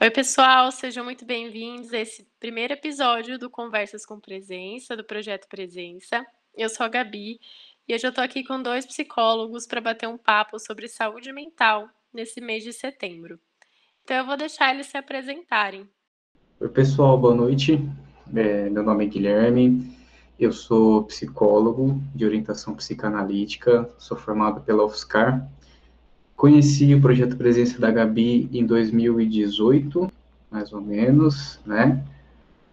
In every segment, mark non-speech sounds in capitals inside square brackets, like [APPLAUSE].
Oi, pessoal, sejam muito bem-vindos a esse primeiro episódio do Conversas com Presença, do Projeto Presença. Eu sou a Gabi e hoje eu estou aqui com dois psicólogos para bater um papo sobre saúde mental nesse mês de setembro. Então eu vou deixar eles se apresentarem. Oi, pessoal, boa noite. É, meu nome é Guilherme, eu sou psicólogo de orientação psicanalítica, sou formado pela UFSCar. Conheci o projeto Presença da Gabi em 2018, mais ou menos, né?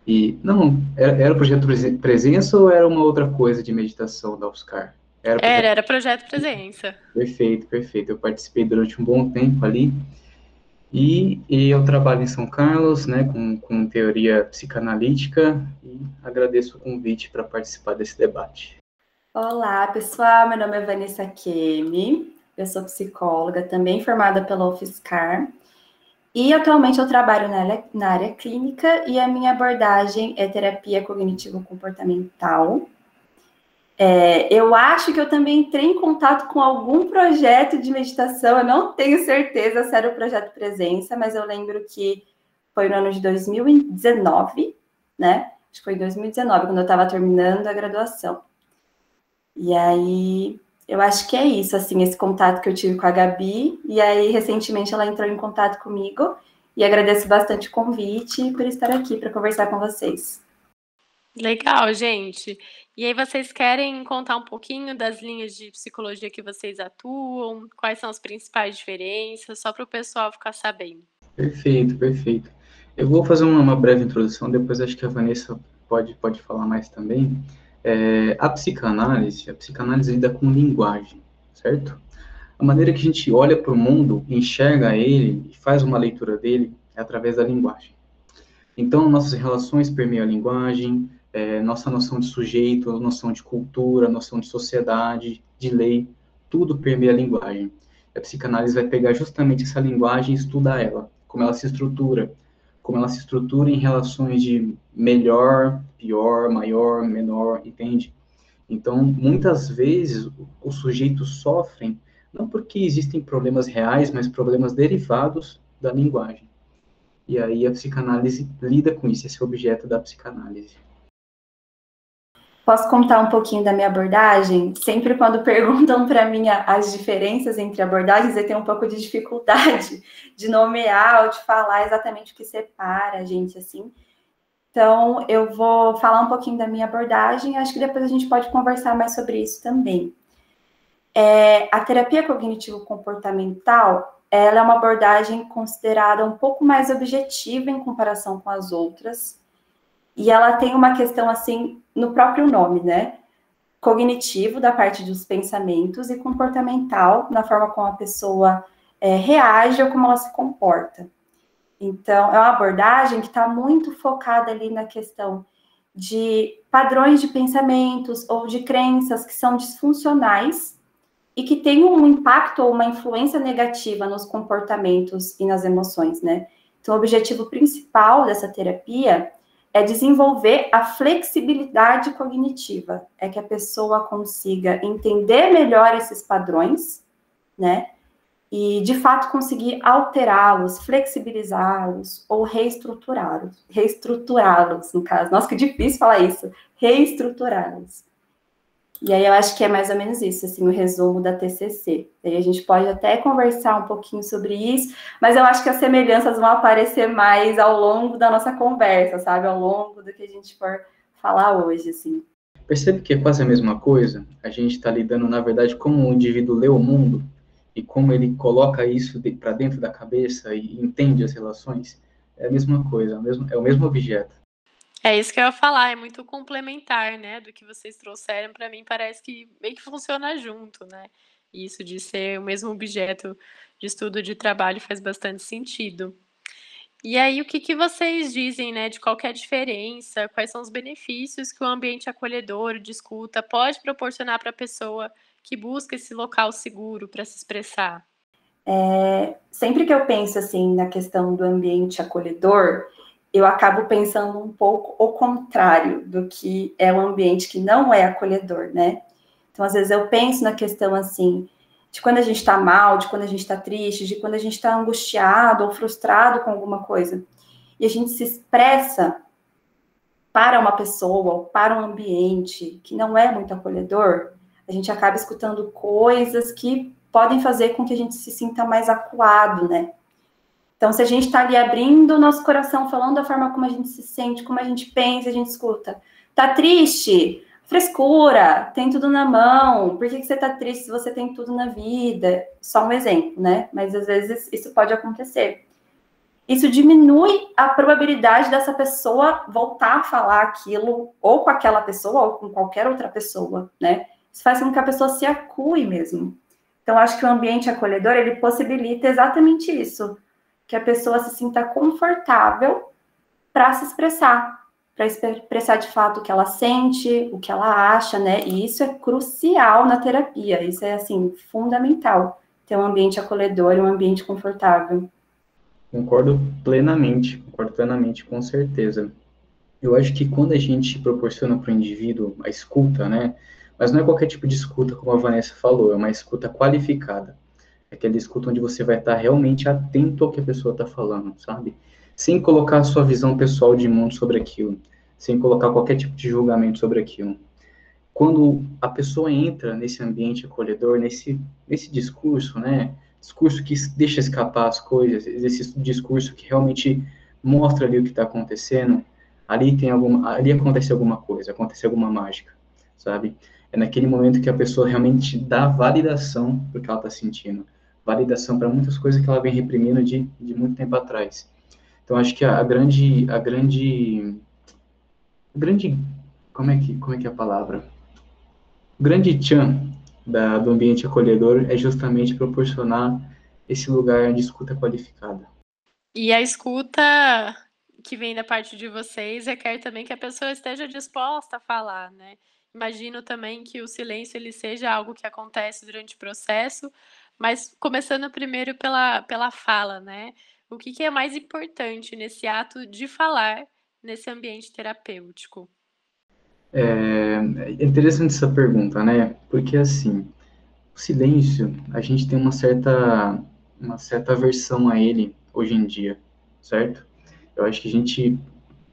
E, não, era, era o projeto Presença ou era uma outra coisa de meditação da UFSCar? Era, projeto... era, era projeto Presença. Perfeito, perfeito. Eu participei durante um bom tempo ali. E, e, eu trabalho em São Carlos, né, com, com teoria psicanalítica, e agradeço o convite para participar desse debate. Olá, pessoal, meu nome é Vanessa Kemi, eu sou psicóloga, também formada pela UFSCar, e atualmente eu trabalho na área, na área clínica e a minha abordagem é terapia cognitivo-comportamental, é, eu acho que eu também entrei em contato com algum projeto de meditação. Eu não tenho certeza se era o projeto Presença, mas eu lembro que foi no ano de 2019, né? Acho que foi em 2019, quando eu estava terminando a graduação. E aí, eu acho que é isso, assim, esse contato que eu tive com a Gabi. E aí, recentemente, ela entrou em contato comigo. E agradeço bastante o convite por estar aqui para conversar com vocês. Legal, gente. E aí vocês querem contar um pouquinho das linhas de psicologia que vocês atuam? Quais são as principais diferenças? Só para o pessoal ficar sabendo. Perfeito, perfeito. Eu vou fazer uma, uma, breve introdução, depois acho que a Vanessa pode, pode falar mais também. É, a psicanálise, a psicanálise lida com linguagem, certo? A maneira que a gente olha para o mundo, enxerga ele e faz uma leitura dele é através da linguagem. Então, nossas relações permeiam a linguagem, é, nossa noção de sujeito, noção de cultura, noção de sociedade, de lei, tudo permeia a linguagem. A psicanálise vai pegar justamente essa linguagem e estudar ela, como ela se estrutura, como ela se estrutura em relações de melhor, pior, maior, menor, entende? Então, muitas vezes, os sujeitos sofrem não porque existem problemas reais, mas problemas derivados da linguagem. E aí a psicanálise lida com isso, esse é o objeto da psicanálise. Posso contar um pouquinho da minha abordagem? Sempre quando [LAUGHS] perguntam para mim as diferenças entre abordagens, eu tenho um pouco de dificuldade [LAUGHS] de nomear ou de falar exatamente o que separa a gente assim. Então, eu vou falar um pouquinho da minha abordagem, acho que depois a gente pode conversar mais sobre isso também. É, a terapia cognitivo-comportamental, ela é uma abordagem considerada um pouco mais objetiva em comparação com as outras, e ela tem uma questão assim no próprio nome, né? Cognitivo, da parte dos pensamentos, e comportamental, na forma como a pessoa é, reage ou como ela se comporta. Então, é uma abordagem que está muito focada ali na questão de padrões de pensamentos ou de crenças que são disfuncionais e que têm um impacto ou uma influência negativa nos comportamentos e nas emoções, né? Então, o objetivo principal dessa terapia é desenvolver a flexibilidade cognitiva, é que a pessoa consiga entender melhor esses padrões, né? E de fato conseguir alterá-los, flexibilizá-los ou reestruturá-los, reestruturá-los, no caso. Nossa, que difícil falar isso. Reestruturá-los. E aí eu acho que é mais ou menos isso, assim, o resumo da TCC. Aí a gente pode até conversar um pouquinho sobre isso, mas eu acho que as semelhanças vão aparecer mais ao longo da nossa conversa, sabe? Ao longo do que a gente for falar hoje, assim. Percebe que é quase a mesma coisa? A gente está lidando, na verdade, como o indivíduo lê o mundo e como ele coloca isso de, para dentro da cabeça e entende as relações. É a mesma coisa, é o mesmo, é o mesmo objeto. É isso que eu ia falar, é muito complementar, né, do que vocês trouxeram. Para mim parece que meio que funciona junto, né? Isso de ser o mesmo objeto de estudo de trabalho faz bastante sentido. E aí, o que, que vocês dizem, né, de qual é diferença, quais são os benefícios que o ambiente acolhedor de escuta pode proporcionar para a pessoa que busca esse local seguro para se expressar? É, sempre que eu penso assim na questão do ambiente acolhedor, eu acabo pensando um pouco o contrário do que é um ambiente que não é acolhedor, né? Então, às vezes eu penso na questão assim de quando a gente está mal, de quando a gente está triste, de quando a gente está angustiado ou frustrado com alguma coisa. E a gente se expressa para uma pessoa ou para um ambiente que não é muito acolhedor, a gente acaba escutando coisas que podem fazer com que a gente se sinta mais acuado, né? Então, se a gente está ali abrindo o nosso coração, falando da forma como a gente se sente, como a gente pensa, a gente escuta. Tá triste? Frescura, tem tudo na mão. Por que, que você tá triste se você tem tudo na vida? Só um exemplo, né? Mas às vezes isso pode acontecer. Isso diminui a probabilidade dessa pessoa voltar a falar aquilo, ou com aquela pessoa, ou com qualquer outra pessoa, né? Isso faz com que a pessoa se acue mesmo. Então, acho que o ambiente acolhedor, ele possibilita exatamente isso, que a pessoa se sinta confortável para se expressar, para expressar de fato o que ela sente, o que ela acha, né? E isso é crucial na terapia, isso é, assim, fundamental, ter um ambiente acolhedor um ambiente confortável. Concordo plenamente, concordo plenamente, com certeza. Eu acho que quando a gente proporciona para o indivíduo a escuta, né? Mas não é qualquer tipo de escuta, como a Vanessa falou, é uma escuta qualificada. É aquela escuta onde você vai estar realmente atento ao que a pessoa está falando, sabe? sem colocar a sua visão pessoal de mundo sobre aquilo, sem colocar qualquer tipo de julgamento sobre aquilo. Quando a pessoa entra nesse ambiente acolhedor, nesse, nesse discurso, né, discurso que deixa escapar as coisas, esse discurso que realmente mostra ali o que está acontecendo, ali tem alguma, ali acontece alguma coisa, acontece alguma mágica, sabe? É naquele momento que a pessoa realmente dá validação para o que ela está sentindo, validação para muitas coisas que ela vem reprimindo de, de muito tempo atrás. Então acho que a, a grande, a grande, grande, como é que, como é que é a palavra? O grande tchan da, do ambiente acolhedor é justamente proporcionar esse lugar de escuta qualificada. E a escuta que vem da parte de vocês requer também que a pessoa esteja disposta a falar, né? Imagino também que o silêncio ele seja algo que acontece durante o processo, mas começando primeiro pela, pela fala, né? O que, que é mais importante nesse ato de falar nesse ambiente terapêutico? É, é interessante essa pergunta, né? Porque assim, o silêncio, a gente tem uma certa, uma certa aversão a ele hoje em dia, certo? Eu acho que a gente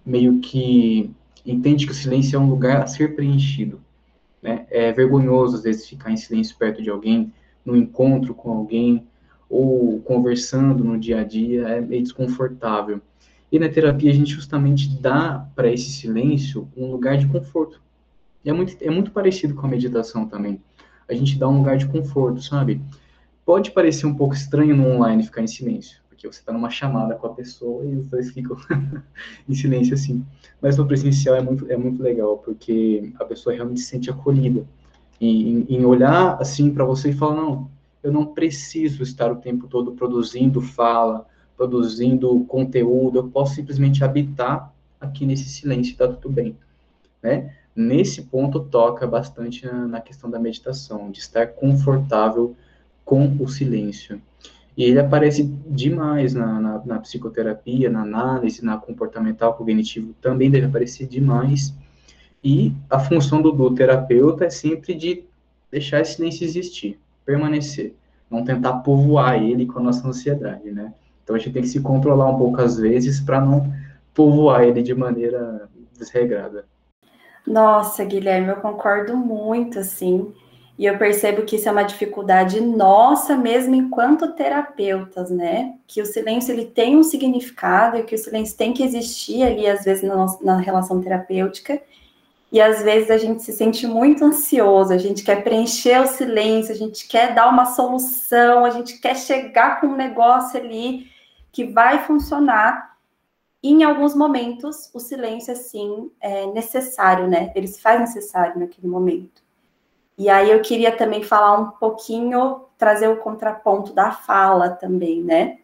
meio que entende que o silêncio é um lugar a ser preenchido, né? É vergonhoso às vezes ficar em silêncio perto de alguém, no encontro com alguém, ou conversando no dia a dia é meio desconfortável. E na terapia a gente justamente dá para esse silêncio um lugar de conforto. E é muito, é muito parecido com a meditação também. A gente dá um lugar de conforto, sabe? Pode parecer um pouco estranho no online ficar em silêncio, porque você está numa chamada com a pessoa e os dois ficam [LAUGHS] em silêncio assim. Mas no presencial é muito, é muito legal, porque a pessoa realmente se sente acolhida. Em, em olhar assim para você e falar: não, eu não preciso estar o tempo todo produzindo fala, produzindo conteúdo, eu posso simplesmente habitar aqui nesse silêncio e tá tudo bem, né? Nesse ponto toca bastante na, na questão da meditação, de estar confortável com o silêncio. E ele aparece demais na, na, na, psicoterapia, na análise, na comportamental cognitivo, também deve aparecer demais. E a função do, do terapeuta é sempre de deixar esse silêncio existir permanecer, não tentar povoar ele com a nossa ansiedade, né? Então a gente tem que se controlar um pouco às vezes para não povoar ele de maneira desregrada. Nossa, Guilherme, eu concordo muito, assim. E eu percebo que isso é uma dificuldade nossa mesmo enquanto terapeutas, né? Que o silêncio ele tem um significado e que o silêncio tem que existir ali às vezes na, nossa, na relação terapêutica e às vezes a gente se sente muito ansioso, a gente quer preencher o silêncio, a gente quer dar uma solução, a gente quer chegar com um negócio ali que vai funcionar. E em alguns momentos o silêncio assim é necessário, né? Ele se faz necessário naquele momento. E aí eu queria também falar um pouquinho, trazer o contraponto da fala também, né?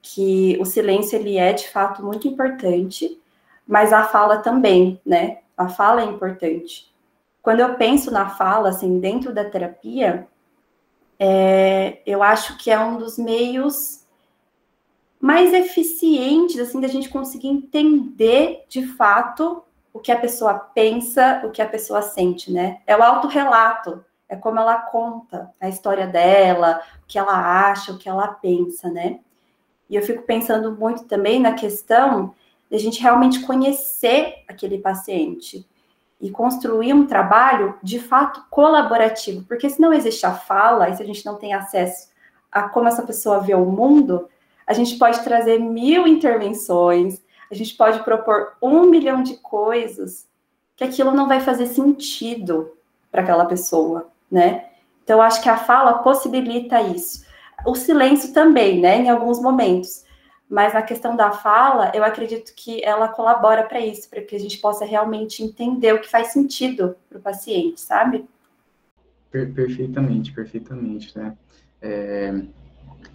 Que o silêncio ele é de fato muito importante, mas a fala também, né? A fala é importante. Quando eu penso na fala, assim, dentro da terapia, é, eu acho que é um dos meios mais eficientes, assim, da gente conseguir entender de fato o que a pessoa pensa, o que a pessoa sente, né? É o autorrelato, é como ela conta a história dela, o que ela acha, o que ela pensa, né? E eu fico pensando muito também na questão de a gente realmente conhecer aquele paciente e construir um trabalho de fato colaborativo, porque se não existe a fala e se a gente não tem acesso a como essa pessoa vê o mundo, a gente pode trazer mil intervenções, a gente pode propor um milhão de coisas que aquilo não vai fazer sentido para aquela pessoa, né? Então, acho que a fala possibilita isso. O silêncio também, né, em alguns momentos. Mas na questão da fala, eu acredito que ela colabora para isso, para que a gente possa realmente entender o que faz sentido para o paciente, sabe? Per perfeitamente, perfeitamente, né? É,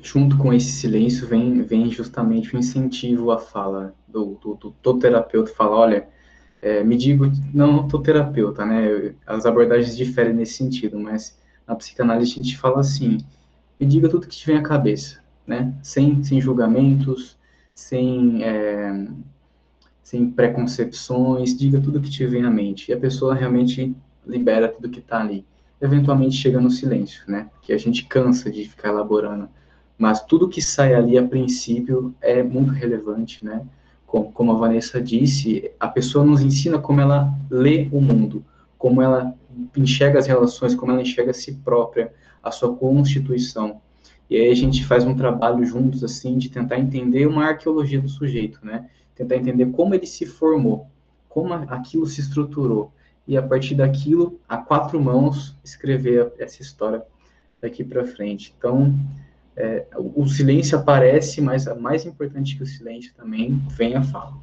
junto com esse silêncio vem, vem justamente o incentivo à fala do, do, do, do terapeuta, fala, olha, é, me digo, não estou terapeuta, né? As abordagens diferem nesse sentido, mas na psicanálise a gente fala assim, me diga tudo que te vem à cabeça, né? Sem, sem julgamentos, sem, é, sem preconcepções, diga tudo que te vem à mente. E a pessoa realmente libera tudo que está ali. Eventualmente chega no silêncio, né? Que a gente cansa de ficar elaborando. Mas tudo que sai ali a princípio é muito relevante, né? Como, como a Vanessa disse, a pessoa nos ensina como ela lê o mundo, como ela enxerga as relações, como ela enxerga a si própria, a sua constituição. E aí a gente faz um trabalho juntos, assim, de tentar entender uma arqueologia do sujeito, né? Tentar entender como ele se formou, como aquilo se estruturou. E a partir daquilo, a quatro mãos, escrever essa história daqui para frente. Então, é, o silêncio aparece, mas mais importante que o silêncio também vem a fala.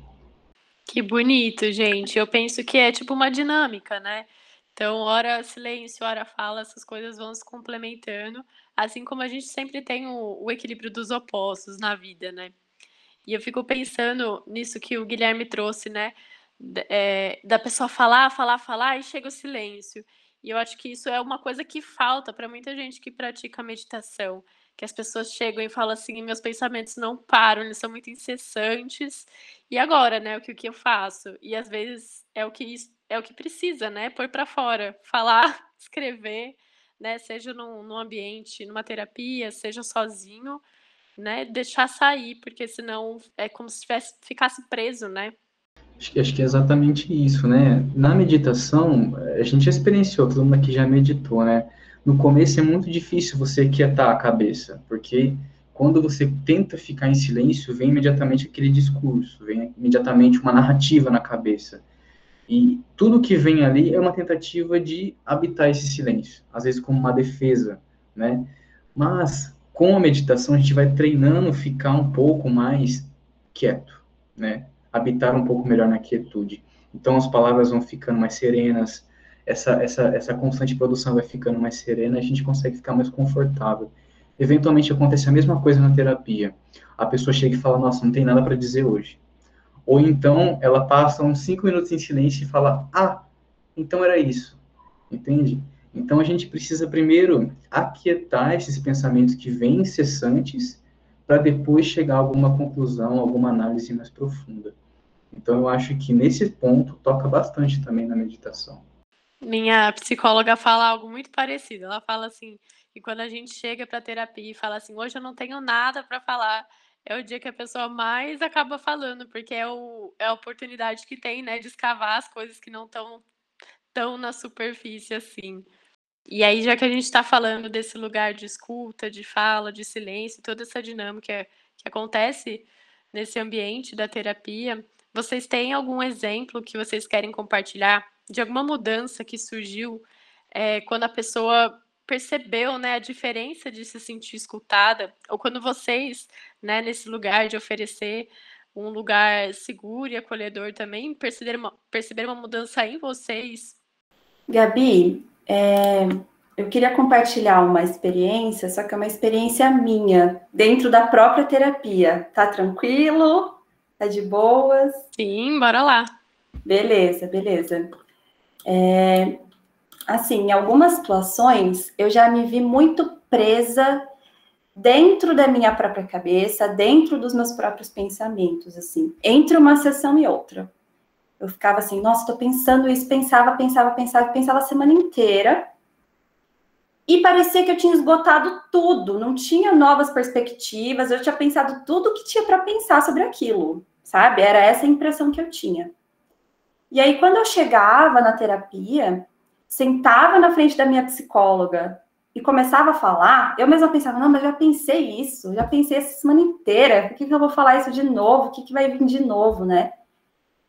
Que bonito, gente. Eu penso que é tipo uma dinâmica, né? Então, hora silêncio, hora fala, essas coisas vão se complementando, assim como a gente sempre tem o, o equilíbrio dos opostos na vida, né? E eu fico pensando nisso que o Guilherme trouxe, né? É, da pessoa falar, falar, falar e chega o silêncio. E eu acho que isso é uma coisa que falta para muita gente que pratica meditação, que as pessoas chegam e falam assim, meus pensamentos não param, eles são muito incessantes. E agora, né, o que, o que eu faço? E às vezes é o que é o que precisa, né? Pôr para fora, falar, [LAUGHS] escrever, né? Seja num, num ambiente, numa terapia, seja sozinho, né? Deixar sair, porque senão é como se tivesse, ficasse preso, né? Acho que, acho que é exatamente isso, né? Na meditação, a gente já experienciou, todo mundo aqui já meditou, né? No começo é muito difícil você quietar a cabeça, porque quando você tenta ficar em silêncio, vem imediatamente aquele discurso, vem imediatamente uma narrativa na cabeça. E tudo que vem ali é uma tentativa de habitar esse silêncio, às vezes como uma defesa, né? Mas com a meditação a gente vai treinando ficar um pouco mais quieto, né? Habitar um pouco melhor na quietude. Então as palavras vão ficando mais serenas, essa, essa, essa constante produção vai ficando mais serena, a gente consegue ficar mais confortável. Eventualmente acontece a mesma coisa na terapia. A pessoa chega e fala: Nossa, não tem nada para dizer hoje. Ou então ela passa uns cinco minutos em silêncio e fala: Ah, então era isso. Entende? Então a gente precisa primeiro aquietar esses pensamentos que vêm incessantes para depois chegar a alguma conclusão, alguma análise mais profunda. Então eu acho que nesse ponto toca bastante também na meditação. Minha psicóloga fala algo muito parecido. Ela fala assim, que quando a gente chega para terapia e fala assim, hoje eu não tenho nada para falar, é o dia que a pessoa mais acaba falando, porque é, o, é a oportunidade que tem, né, de escavar as coisas que não estão tão na superfície assim. E aí, já que a gente está falando desse lugar de escuta, de fala, de silêncio, toda essa dinâmica que acontece nesse ambiente da terapia, vocês têm algum exemplo que vocês querem compartilhar de alguma mudança que surgiu é, quando a pessoa percebeu né, a diferença de se sentir escutada, ou quando vocês, né, nesse lugar de oferecer um lugar seguro e acolhedor também, perceberam uma, perceberam uma mudança em vocês? Gabi, é, eu queria compartilhar uma experiência, só que é uma experiência minha, dentro da própria terapia. Tá tranquilo? Tá de boas? Sim, bora lá. Beleza, beleza. É, assim, em algumas situações, eu já me vi muito presa dentro da minha própria cabeça, dentro dos meus próprios pensamentos, assim, entre uma sessão e outra. Eu ficava assim, nossa, estou pensando isso, pensava, pensava, pensava, pensava a semana inteira. E parecia que eu tinha esgotado tudo, não tinha novas perspectivas, eu tinha pensado tudo que tinha para pensar sobre aquilo, sabe? Era essa a impressão que eu tinha. E aí, quando eu chegava na terapia, sentava na frente da minha psicóloga e começava a falar, eu mesma pensava, não, mas já pensei isso, já pensei essa semana inteira, por que, que eu vou falar isso de novo? O que, que vai vir de novo, né?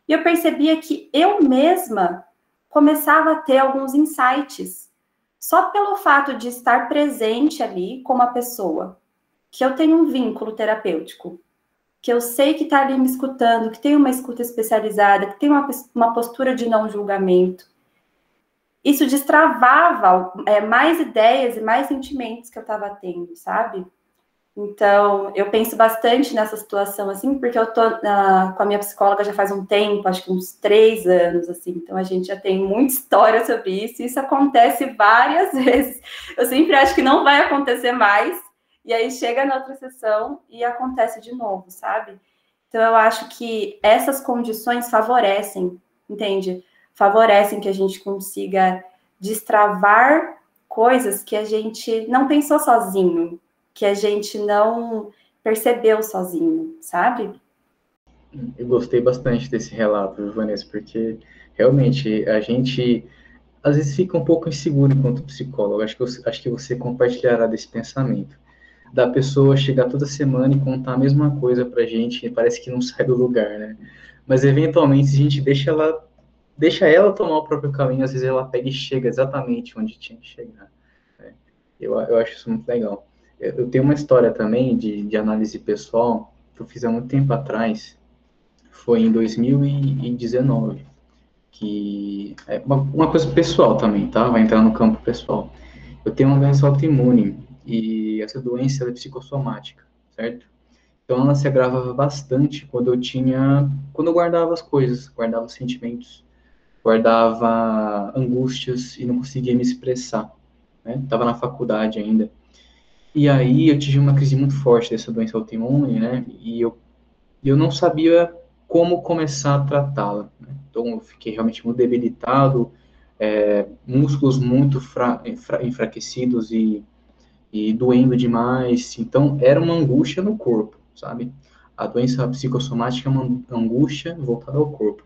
E eu percebia que eu mesma começava a ter alguns insights, só pelo fato de estar presente ali com uma pessoa, que eu tenho um vínculo terapêutico, que eu sei que está ali me escutando, que tem uma escuta especializada, que tem uma, uma postura de não julgamento. Isso destravava é, mais ideias e mais sentimentos que eu estava tendo, sabe? Então, eu penso bastante nessa situação, assim, porque eu tô com a minha psicóloga já faz um tempo, acho que uns três anos, assim, então a gente já tem muita história sobre isso, e isso acontece várias [LAUGHS] vezes. Eu sempre acho que não vai acontecer mais, e aí chega na outra sessão e acontece de novo, sabe? Então eu acho que essas condições favorecem, entende? Favorecem que a gente consiga destravar coisas que a gente não pensou sozinho, que a gente não percebeu sozinho, sabe? Eu gostei bastante desse relato, Vanessa, porque realmente a gente às vezes fica um pouco inseguro enquanto psicólogo. Acho que, acho que você compartilhará desse pensamento da pessoa chegar toda semana e contar a mesma coisa pra gente, parece que não sai do lugar, né? Mas eventualmente, a gente deixa ela, deixa ela tomar o próprio caminho, às vezes ela pega e chega exatamente onde tinha que chegar. Né? Eu, eu acho isso muito legal. Eu, eu tenho uma história também de, de análise pessoal que eu fiz há muito tempo atrás, foi em 2019, que é uma, uma coisa pessoal também, tá? Vai entrar no campo pessoal. Eu tenho uma doença autoimune e essa doença é psicossomática, certo? Então ela se agravava bastante quando eu tinha, quando eu guardava as coisas, guardava sentimentos, guardava angústias e não conseguia me expressar, né? Na faculdade ainda. E aí eu tive uma crise muito forte dessa doença autoimune, né? E eu eu não sabia como começar a tratá-la. Né? Então eu fiquei realmente muito debilitado, é, músculos muito fra, fra, enfraquecidos e e doendo demais. Então, era uma angústia no corpo, sabe? A doença psicossomática é uma angústia voltada ao corpo.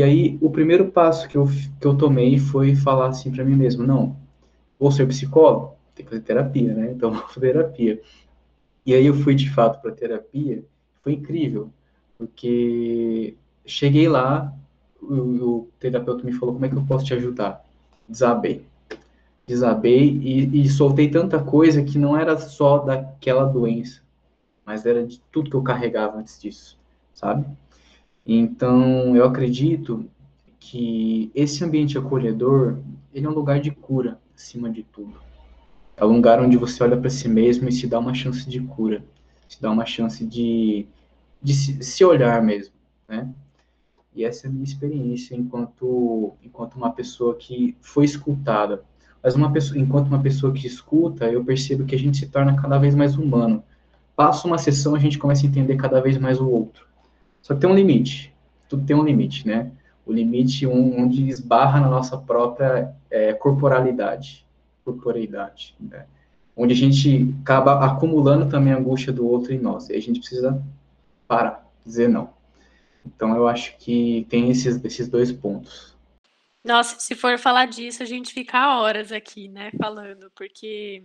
E aí, o primeiro passo que eu, que eu tomei foi falar assim para mim mesmo: não, vou ser psicólogo, tem que fazer terapia, né? Então, [LAUGHS] vou fazer terapia. E aí, eu fui de fato para terapia, foi incrível, porque cheguei lá, o, o terapeuta me falou: como é que eu posso te ajudar? Desabei desabei e, e soltei tanta coisa que não era só daquela doença, mas era de tudo que eu carregava antes disso, sabe? Então, eu acredito que esse ambiente acolhedor, ele é um lugar de cura, acima de tudo. É um lugar onde você olha para si mesmo e se dá uma chance de cura, se dá uma chance de, de se, se olhar mesmo, né? E essa é a minha experiência enquanto, enquanto uma pessoa que foi escutada, mas uma pessoa, enquanto uma pessoa que escuta, eu percebo que a gente se torna cada vez mais humano. Passa uma sessão, a gente começa a entender cada vez mais o outro. Só que tem um limite. Tudo tem um limite, né? O limite onde esbarra na nossa própria é, corporalidade. Corporeidade, né? Onde a gente acaba acumulando também a angústia do outro em nós. E a gente precisa parar, dizer não. Então, eu acho que tem esses, esses dois pontos. Nossa, se for falar disso, a gente fica horas aqui, né, falando, porque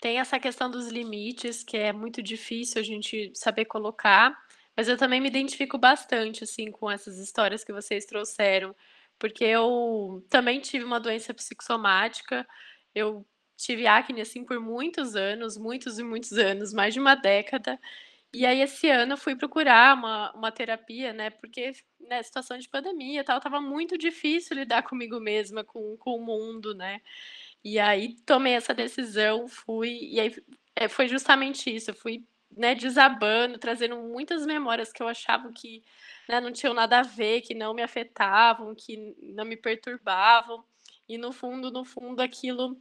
tem essa questão dos limites, que é muito difícil a gente saber colocar, mas eu também me identifico bastante, assim, com essas histórias que vocês trouxeram, porque eu também tive uma doença psicossomática, eu tive acne, assim, por muitos anos, muitos e muitos anos, mais de uma década, e aí, esse ano, eu fui procurar uma, uma terapia, né? Porque, né, situação de pandemia e tal, tava muito difícil lidar comigo mesma, com, com o mundo, né? E aí, tomei essa decisão, fui. E aí, é, foi justamente isso. Eu fui, né, desabando, trazendo muitas memórias que eu achava que né, não tinham nada a ver, que não me afetavam, que não me perturbavam. E no fundo, no fundo, aquilo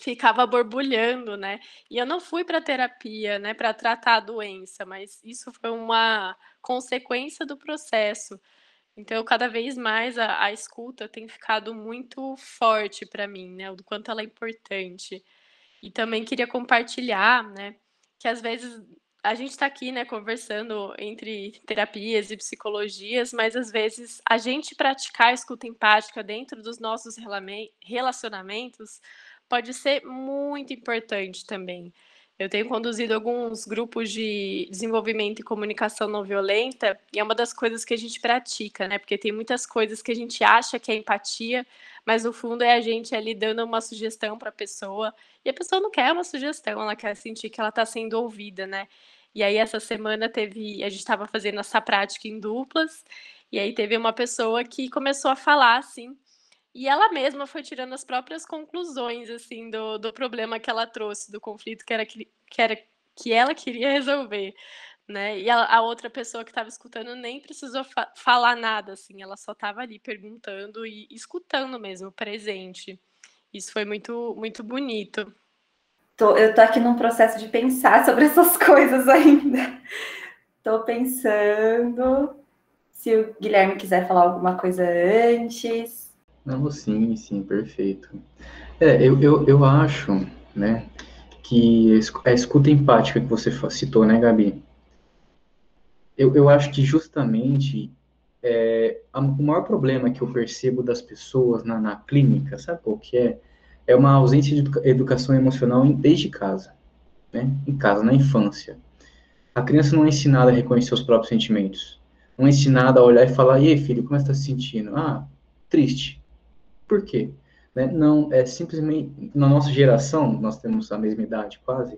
ficava borbulhando, né? E eu não fui para terapia, né, para tratar a doença, mas isso foi uma consequência do processo Então, cada vez mais a, a escuta tem ficado muito forte para mim, né? O quanto ela é importante. E também queria compartilhar, né? Que às vezes a gente está aqui, né, conversando entre terapias e psicologias, mas às vezes a gente praticar a escuta empática dentro dos nossos relacionamentos pode ser muito importante também. Eu tenho conduzido alguns grupos de desenvolvimento e comunicação não violenta, e é uma das coisas que a gente pratica, né? Porque tem muitas coisas que a gente acha que é empatia, mas no fundo é a gente ali dando uma sugestão para a pessoa, e a pessoa não quer uma sugestão, ela quer sentir que ela está sendo ouvida, né? E aí essa semana teve, a gente estava fazendo essa prática em duplas, e aí teve uma pessoa que começou a falar assim, e ela mesma foi tirando as próprias conclusões, assim, do, do problema que ela trouxe, do conflito que era que, que, era, que ela queria [LAUGHS] resolver, né? E a, a outra pessoa que estava escutando nem precisou fa falar nada, assim, ela só estava ali perguntando e escutando mesmo, presente. Isso foi muito, muito bonito. Tô, eu tô aqui num processo de pensar [LAUGHS] sobre essas coisas ainda. Tô pensando se o Guilherme quiser falar alguma coisa antes. Não, sim, sim, perfeito. É, eu, eu, eu acho, né, que a escuta empática que você citou, né, Gabi? Eu, eu acho que justamente é, a, o maior problema que eu percebo das pessoas na, na clínica, sabe o que é? É uma ausência de educação emocional desde casa, né? Em casa, na infância. A criança não é ensinada a reconhecer os próprios sentimentos. Não é ensinada a olhar e falar, e aí, filho, como você está se sentindo? Ah, triste. Por quê? Né? Não, é simplesmente, na nossa geração, nós temos a mesma idade quase,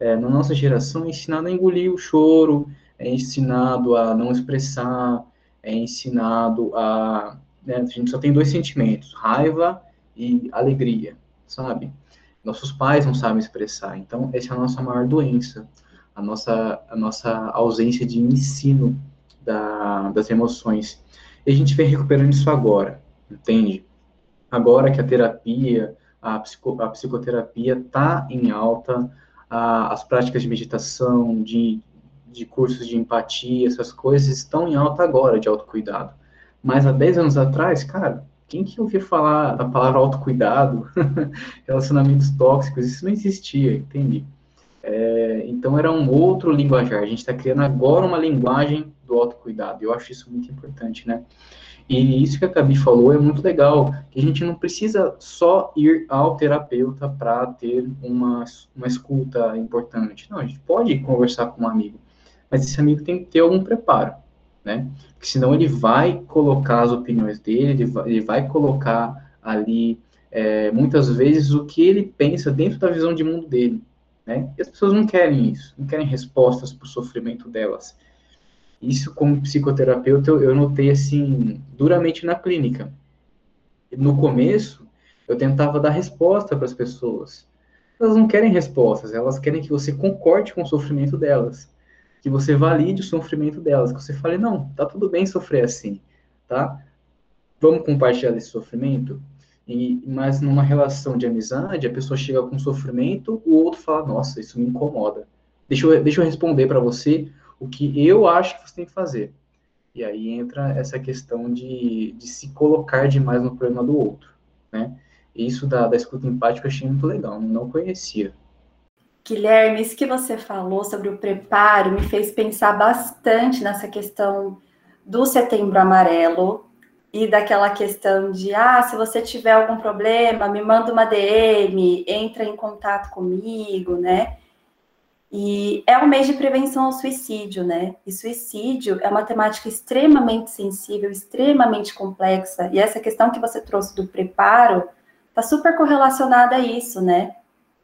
é, na nossa geração é ensinado a engolir o choro, é ensinado a não expressar, é ensinado a... Né, a gente só tem dois sentimentos, raiva e alegria, sabe? Nossos pais não sabem expressar, então essa é a nossa maior doença, a nossa, a nossa ausência de ensino da, das emoções. E a gente vem recuperando isso agora, entende? Agora que a terapia, a, psico, a psicoterapia está em alta, a, as práticas de meditação, de, de cursos de empatia, essas coisas estão em alta agora, de autocuidado. Mas há 10 anos atrás, cara, quem que ouvia falar da palavra autocuidado, [LAUGHS] relacionamentos tóxicos, isso não existia, entende? É, então era um outro linguajar. A gente está criando agora uma linguagem do autocuidado. Eu acho isso muito importante, né? E isso que a Gabi falou é muito legal, que a gente não precisa só ir ao terapeuta para ter uma, uma escuta importante. Não, a gente pode conversar com um amigo, mas esse amigo tem que ter algum preparo, né? Porque senão ele vai colocar as opiniões dele, ele vai, ele vai colocar ali, é, muitas vezes, o que ele pensa dentro da visão de mundo dele, né? E as pessoas não querem isso, não querem respostas para o sofrimento delas isso, como psicoterapeuta, eu, notei, assim, duramente na clínica. No começo, eu tentava dar resposta para as pessoas. Elas não querem respostas, elas querem que você concorde com o sofrimento delas. Que você valide o sofrimento delas. Que você fale, não, tá tudo bem sofrer assim, tá? Vamos compartilhar esse sofrimento? E, mas numa relação de amizade, a pessoa chega com sofrimento, o outro fala, nossa, isso me incomoda. Deixa eu, deixa eu responder para você o que eu acho que você tem que fazer. E aí entra essa questão de, de se colocar demais no problema do outro, né? Isso da, da escuta empática eu achei muito legal, não conhecia. Guilherme, isso que você falou sobre o preparo me fez pensar bastante nessa questão do setembro amarelo e daquela questão de, ah, se você tiver algum problema, me manda uma DM, entra em contato comigo, né? E é um mês de prevenção ao suicídio, né? E suicídio é uma temática extremamente sensível, extremamente complexa. E essa questão que você trouxe do preparo está super correlacionada a isso, né?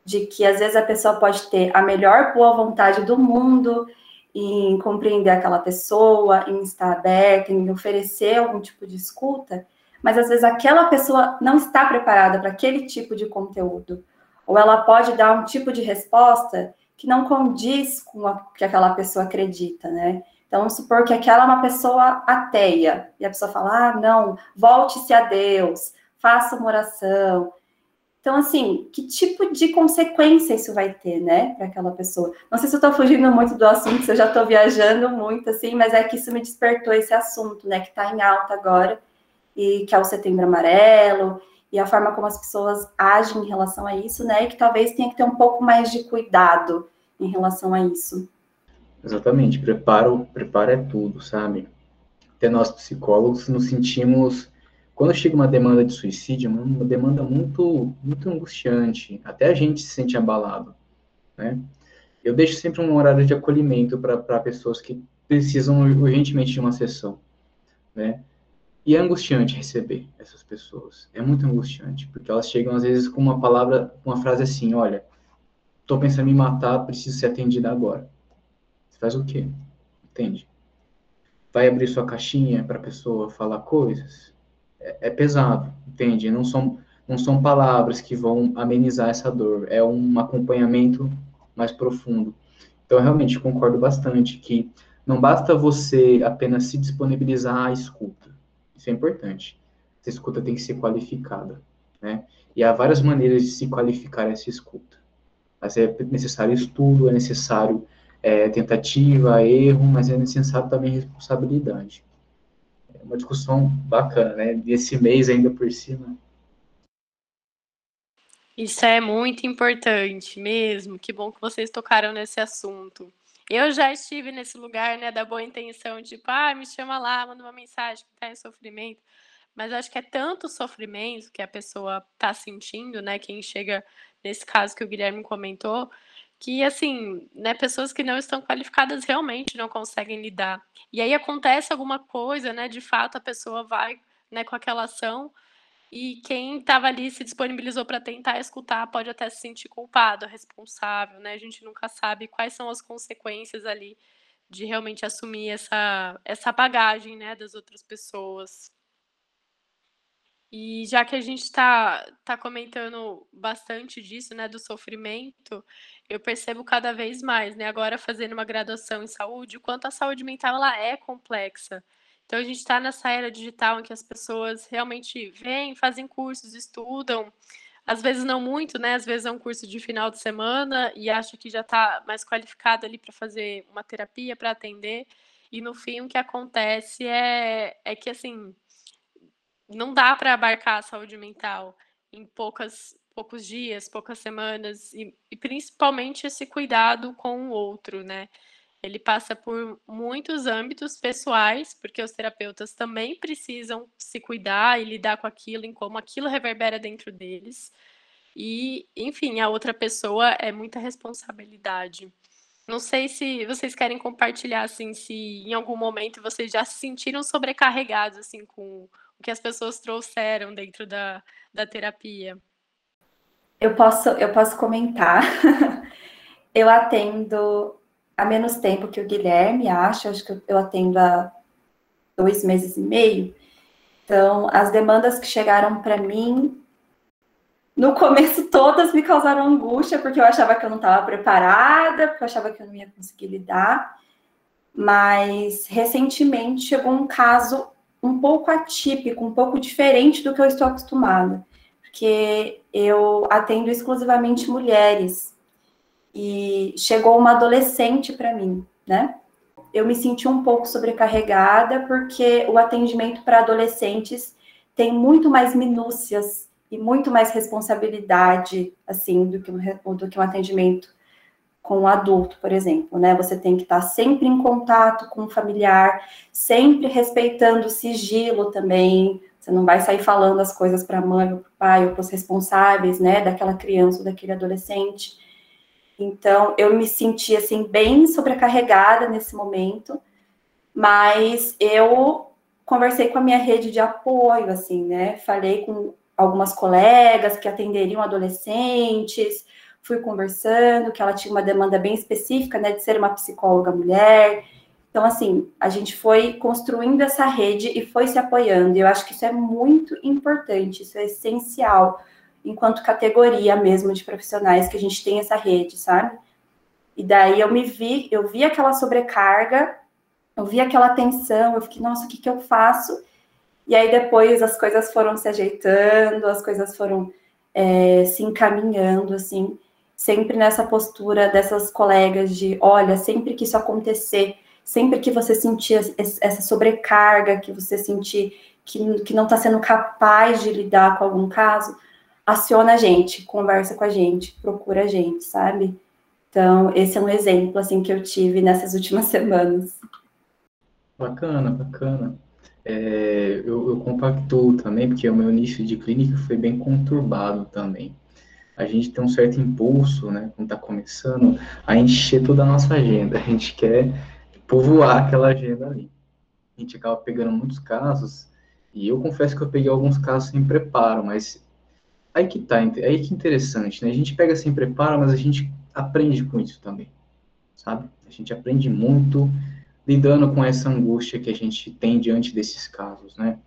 De que às vezes a pessoa pode ter a melhor boa vontade do mundo em compreender aquela pessoa, em estar aberta, em oferecer algum tipo de escuta, mas às vezes aquela pessoa não está preparada para aquele tipo de conteúdo. Ou ela pode dar um tipo de resposta que não condiz com o que aquela pessoa acredita, né? Então, vamos supor que aquela é uma pessoa ateia, e a pessoa fala, ah, não, volte-se a Deus, faça uma oração. Então, assim, que tipo de consequência isso vai ter, né, para aquela pessoa? Não sei se eu estou fugindo muito do assunto, se eu já estou viajando muito, assim, mas é que isso me despertou esse assunto, né, que está em alta agora, e que é o Setembro Amarelo, e a forma como as pessoas agem em relação a isso, né, e que talvez tenha que ter um pouco mais de cuidado em relação a isso. Exatamente, preparo, preparo é tudo, sabe? Até nós psicólogos nos sentimos quando chega uma demanda de suicídio, é uma demanda muito, muito angustiante, até a gente se sente abalado, né? Eu deixo sempre um horário de acolhimento para pessoas que precisam urgentemente de uma sessão, né? E é angustiante receber essas pessoas, é muito angustiante, porque elas chegam às vezes com uma palavra, uma frase assim, olha, tô pensando em me matar, preciso ser atendida agora. Você faz o quê? Entende? Vai abrir sua caixinha para a pessoa falar coisas? é, é pesado, entende? Não são, não são palavras que vão amenizar essa dor, é um acompanhamento mais profundo. Então, eu realmente concordo bastante que não basta você apenas se disponibilizar à escuta. Isso é importante. Essa escuta tem que ser qualificada, né? E há várias maneiras de se qualificar essa escuta. Mas é necessário estudo, é necessário é, tentativa, erro, mas é necessário também responsabilidade uma discussão bacana, né? Desse mês ainda por cima. Isso é muito importante mesmo. Que bom que vocês tocaram nesse assunto. Eu já estive nesse lugar, né, da boa intenção, tipo, ah, me chama lá, manda uma mensagem que tá em sofrimento. Mas acho que é tanto sofrimento que a pessoa tá sentindo, né, quem chega nesse caso que o Guilherme comentou, que assim, né, pessoas que não estão qualificadas realmente não conseguem lidar. E aí acontece alguma coisa, né, de fato a pessoa vai, né, com aquela ação e quem estava ali se disponibilizou para tentar escutar pode até se sentir culpado, responsável, né? A gente nunca sabe quais são as consequências ali de realmente assumir essa essa bagagem, né, das outras pessoas. E já que a gente está tá comentando bastante disso, né, do sofrimento, eu percebo cada vez mais, né, agora fazendo uma graduação em saúde, o quanto a saúde mental ela é complexa. Então a gente está nessa era digital em que as pessoas realmente vêm, fazem cursos, estudam, às vezes não muito, né? Às vezes é um curso de final de semana e acha que já está mais qualificado ali para fazer uma terapia, para atender. E no fim o que acontece é, é que assim não dá para abarcar a saúde mental em poucas, poucos dias, poucas semanas, e, e, principalmente esse cuidado com o outro, né? Ele passa por muitos âmbitos pessoais, porque os terapeutas também precisam se cuidar e lidar com aquilo, em como aquilo reverbera dentro deles. E, enfim, a outra pessoa é muita responsabilidade. Não sei se vocês querem compartilhar, assim, se em algum momento vocês já se sentiram sobrecarregados, assim, com que as pessoas trouxeram dentro da, da terapia? Eu posso, eu posso comentar. [LAUGHS] eu atendo há menos tempo que o Guilherme, acho, acho que eu atendo há dois meses e meio. Então, as demandas que chegaram para mim, no começo [LAUGHS] todas me causaram angústia, porque eu achava que eu não estava preparada, porque eu achava que eu não ia conseguir lidar. Mas recentemente chegou um caso um pouco atípico, um pouco diferente do que eu estou acostumada, porque eu atendo exclusivamente mulheres e chegou uma adolescente para mim, né? Eu me senti um pouco sobrecarregada porque o atendimento para adolescentes tem muito mais minúcias e muito mais responsabilidade, assim, do que um, do que um atendimento com o adulto, por exemplo, né? Você tem que estar sempre em contato com o familiar, sempre respeitando o sigilo também. Você não vai sair falando as coisas para a mãe ou para o pai ou para os responsáveis, né, daquela criança ou daquele adolescente. Então, eu me senti assim bem sobrecarregada nesse momento, mas eu conversei com a minha rede de apoio, assim, né? Falei com algumas colegas que atenderiam adolescentes, fui conversando, que ela tinha uma demanda bem específica, né, de ser uma psicóloga mulher. Então, assim, a gente foi construindo essa rede e foi se apoiando. E eu acho que isso é muito importante, isso é essencial, enquanto categoria mesmo de profissionais, que a gente tem essa rede, sabe? E daí eu me vi, eu vi aquela sobrecarga, eu vi aquela tensão, eu fiquei, nossa, o que, que eu faço? E aí depois as coisas foram se ajeitando, as coisas foram é, se encaminhando, assim, sempre nessa postura dessas colegas de, olha, sempre que isso acontecer, sempre que você sentir essa sobrecarga, que você sentir que, que não está sendo capaz de lidar com algum caso, aciona a gente, conversa com a gente, procura a gente, sabe? Então, esse é um exemplo, assim, que eu tive nessas últimas [LAUGHS] semanas. Bacana, bacana. É, eu, eu compactuo também, porque o meu início de clínica foi bem conturbado também. A gente tem um certo impulso, né, quando está começando, a encher toda a nossa agenda. [LAUGHS] A gente quer povoar aquela agenda ali. A gente acaba pegando muitos casos, e eu confesso que eu peguei alguns casos sem preparo, mas aí que tá, aí que interessante, né? A gente pega sem preparo, mas a gente aprende com isso também, sabe? A gente aprende muito lidando com essa angústia que a gente tem diante desses casos, né?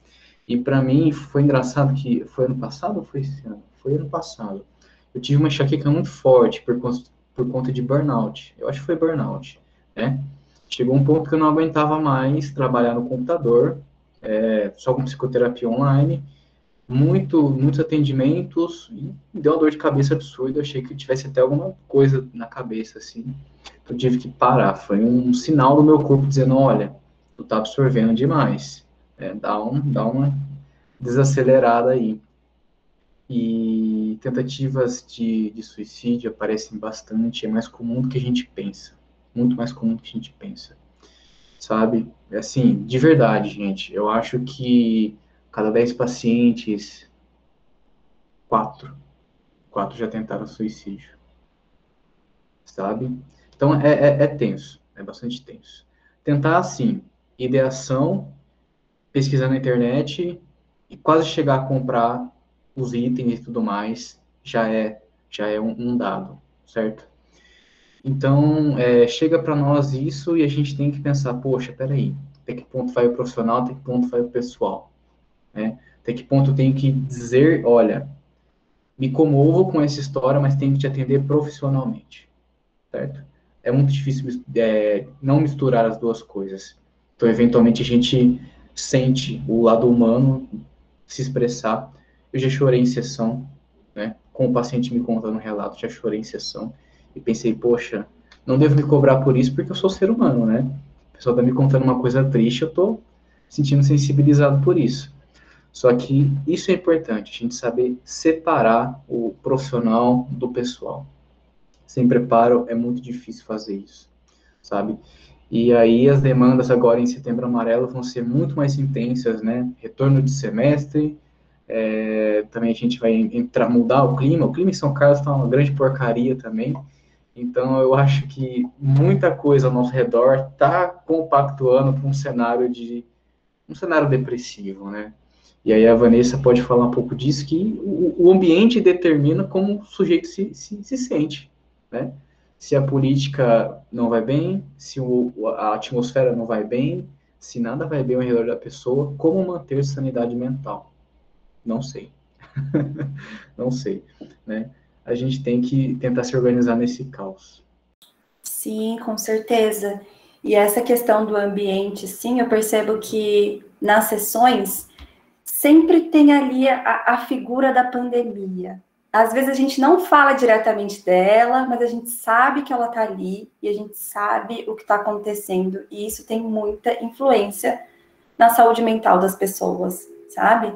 E para mim foi engraçado que foi ano passado ou foi esse ano? Foi ano passado. Eu tive uma enxaqueca muito forte por, por conta de burnout. Eu acho que foi burnout, né? Chegou um ponto que eu não aguentava mais trabalhar no computador, é, só com psicoterapia online, muito, muitos atendimentos, e deu uma dor de cabeça absurda, achei que tivesse até alguma coisa na cabeça, assim, eu tive que parar, foi um sinal do meu corpo dizendo, olha, tu tá absorvendo demais, é, dá, um, dá uma desacelerada aí. E tentativas de, de suicídio aparecem bastante, é mais comum do que a gente pensa, muito mais comum do que a gente pensa, sabe? Assim, de verdade, gente, eu acho que cada 10 pacientes, quatro, quatro já tentaram suicídio, sabe? Então é, é, é tenso, é bastante tenso. Tentar assim, ideação, pesquisar na internet e quase chegar a comprar os itens e tudo mais já é já é um, um dado, certo? Então é, chega para nós isso e a gente tem que pensar, poxa, peraí, até que ponto vai o profissional, até que ponto vai o pessoal? Né? Até que ponto eu tenho que dizer, olha, me comovo com essa história, mas tenho que te atender profissionalmente, certo? É muito difícil é, não misturar as duas coisas. Então, eventualmente, a gente sente o lado humano se expressar. Eu já chorei em sessão, né? Com o paciente me contando um relato, já chorei em sessão. E pensei, poxa, não devo me cobrar por isso porque eu sou ser humano, né? A pessoa está me contando uma coisa triste, eu estou sentindo sensibilizado por isso. Só que isso é importante, a gente saber separar o profissional do pessoal. Sem preparo é muito difícil fazer isso, sabe? E aí as demandas agora em setembro amarelo vão ser muito mais intensas, né? Retorno de semestre, é, também a gente vai entrar, mudar o clima. O clima em São Carlos está uma grande porcaria também. Então eu acho que muita coisa ao nosso redor está compactuando para um cenário de um cenário depressivo, né? E aí a Vanessa pode falar um pouco disso, que o, o ambiente determina como o sujeito se, se, se, sente, né? Se a política não vai bem, se o, a atmosfera não vai bem, se nada vai bem ao redor da pessoa, como manter sanidade mental? Não sei. [LAUGHS] não sei, né? A gente tem que tentar se organizar nesse caos. Sim, com certeza. E essa questão do ambiente, sim, eu percebo que nas sessões sempre tem ali a, a figura da pandemia. Às vezes a gente não fala diretamente dela, mas a gente sabe que ela está ali e a gente sabe o que está acontecendo, e isso tem muita influência na saúde mental das pessoas, sabe?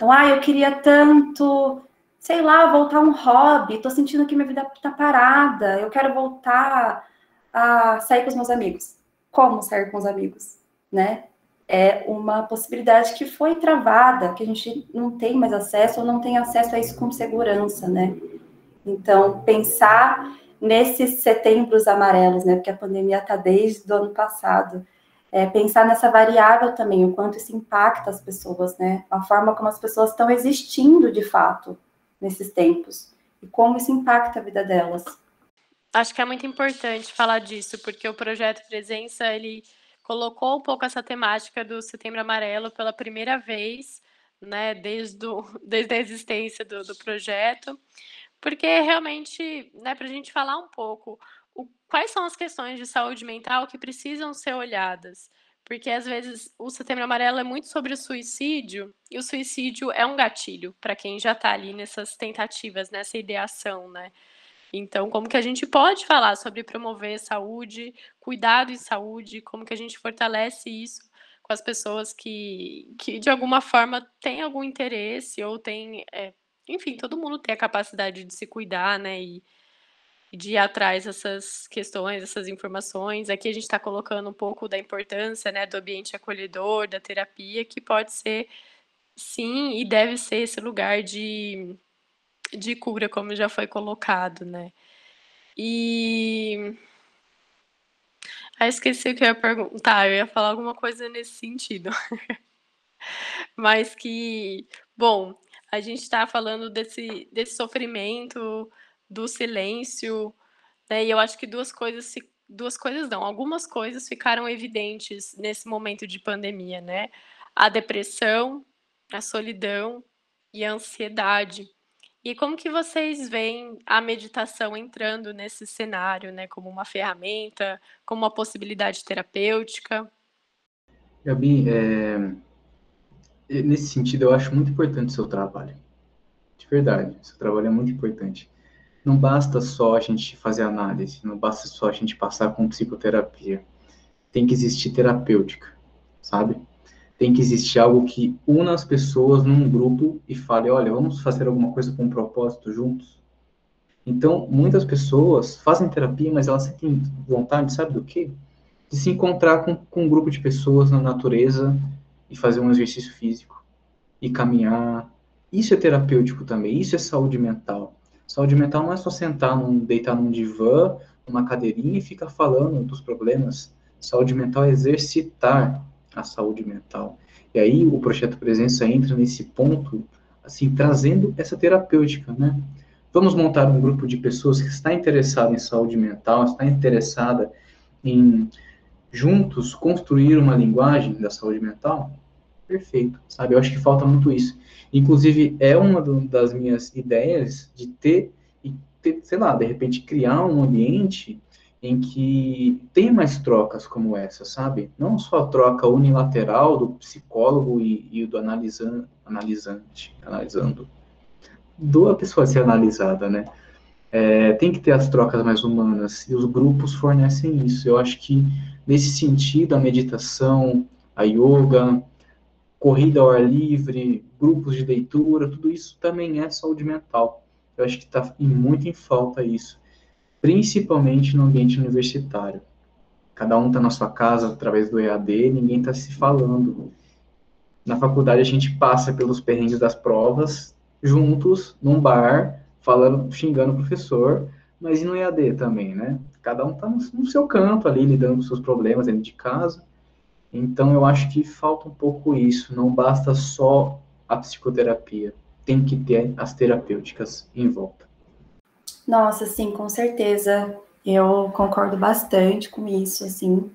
Então, ah, eu queria tanto, sei lá, voltar a um hobby, tô sentindo que minha vida tá parada, eu quero voltar a sair com os meus amigos. Como sair com os amigos, né? é uma possibilidade que foi travada, que a gente não tem mais acesso ou não tem acesso a isso com segurança, né? Então, pensar nesses setembros amarelos, né? Porque a pandemia está desde o ano passado. É, pensar nessa variável também, o quanto isso impacta as pessoas, né? A forma como as pessoas estão existindo de fato nesses tempos e como isso impacta a vida delas. Acho que é muito importante falar disso, porque o projeto Presença, ele colocou um pouco essa temática do Setembro Amarelo pela primeira vez, né, desde, o, [LAUGHS] desde a existência do, do projeto, porque realmente, né, para a gente falar um pouco quais são as questões de saúde mental que precisam ser olhadas, porque às vezes o Setembro Amarelo é muito sobre o suicídio, e o suicídio é um gatilho para quem já está ali nessas tentativas, nessa ideação, né? Então, como que a gente pode falar sobre promover saúde, cuidado em saúde, como que a gente fortalece isso com as pessoas que, que de alguma forma têm algum interesse ou tem, é, enfim, todo mundo tem a capacidade de se cuidar, né? E, de ir atrás dessas questões, essas informações. Aqui a gente está colocando um pouco da importância né, do ambiente acolhedor, da terapia, que pode ser, sim, e deve ser esse lugar de, de cura, como já foi colocado, né? E. Ah, esqueci o que eu ia perguntar, eu ia falar alguma coisa nesse sentido. [LAUGHS] Mas que, bom, a gente está falando desse, desse sofrimento do silêncio, né? E eu acho que duas coisas duas coisas não, algumas coisas ficaram evidentes nesse momento de pandemia, né? A depressão, a solidão e a ansiedade. E como que vocês veem a meditação entrando nesse cenário, né, como uma ferramenta, como uma possibilidade terapêutica? Gabi, é... nesse sentido, eu acho muito importante o seu trabalho. De verdade, seu trabalho é muito importante não basta só a gente fazer análise, não basta só a gente passar com psicoterapia. Tem que existir terapêutica, sabe? Tem que existir algo que una as pessoas num grupo e fale, olha, vamos fazer alguma coisa com um propósito juntos. Então, muitas pessoas fazem terapia, mas elas têm vontade, sabe do quê? De se encontrar com, com um grupo de pessoas na natureza e fazer um exercício físico e caminhar. Isso é terapêutico também, isso é saúde mental. Saúde mental não é só sentar, num, deitar num divã, numa cadeirinha e ficar falando dos problemas. Saúde mental é exercitar a saúde mental. E aí o projeto Presença entra nesse ponto, assim, trazendo essa terapêutica, né? Vamos montar um grupo de pessoas que está interessada em saúde mental, está interessada em juntos construir uma linguagem da saúde mental? Perfeito, sabe? Eu acho que falta muito isso. Inclusive, é uma do, das minhas ideias de ter, ter, sei lá, de repente criar um ambiente em que tem mais trocas como essa, sabe? Não só a troca unilateral do psicólogo e, e do analisan, analisante, analisando, do a pessoa ser analisada, né? É, tem que ter as trocas mais humanas, e os grupos fornecem isso. Eu acho que, nesse sentido, a meditação, a yoga, corrida ao ar livre, grupos de leitura, tudo isso também é saúde mental. Eu acho que está muito em falta isso, principalmente no ambiente universitário. Cada um está na sua casa através do EAD, ninguém está se falando. Na faculdade a gente passa pelos perrengues das provas, juntos, num bar, falando, xingando o professor, mas e no EAD também, né? Cada um está no, seu canto ali, lidando com seus problemas dentro de casa. Então, eu acho que falta um pouco isso. Não basta só a psicoterapia, tem que ter as terapêuticas em volta. Nossa, sim, com certeza. Eu concordo bastante com isso, assim.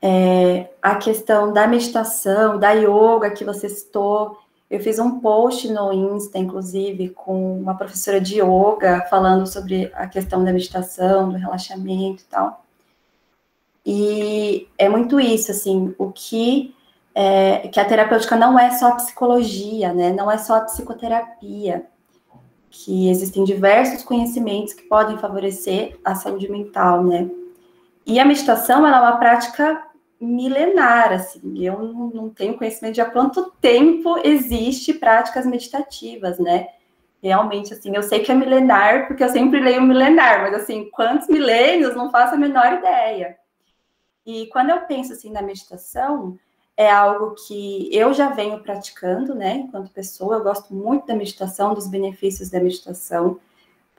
É, a questão da meditação, da yoga que você citou, eu fiz um post no Insta, inclusive, com uma professora de yoga falando sobre a questão da meditação, do relaxamento e tal. E é muito isso, assim, o que é, que a terapêutica não é só psicologia, né? Não é só a psicoterapia, que existem diversos conhecimentos que podem favorecer a saúde mental, né? E a meditação ela é uma prática milenar, assim. Eu não tenho conhecimento de há quanto tempo existe práticas meditativas, né? Realmente, assim, eu sei que é milenar porque eu sempre leio milenar, mas assim, quantos milênios não faço a menor ideia. E quando eu penso assim na meditação, é algo que eu já venho praticando, né, enquanto pessoa. Eu gosto muito da meditação, dos benefícios da meditação,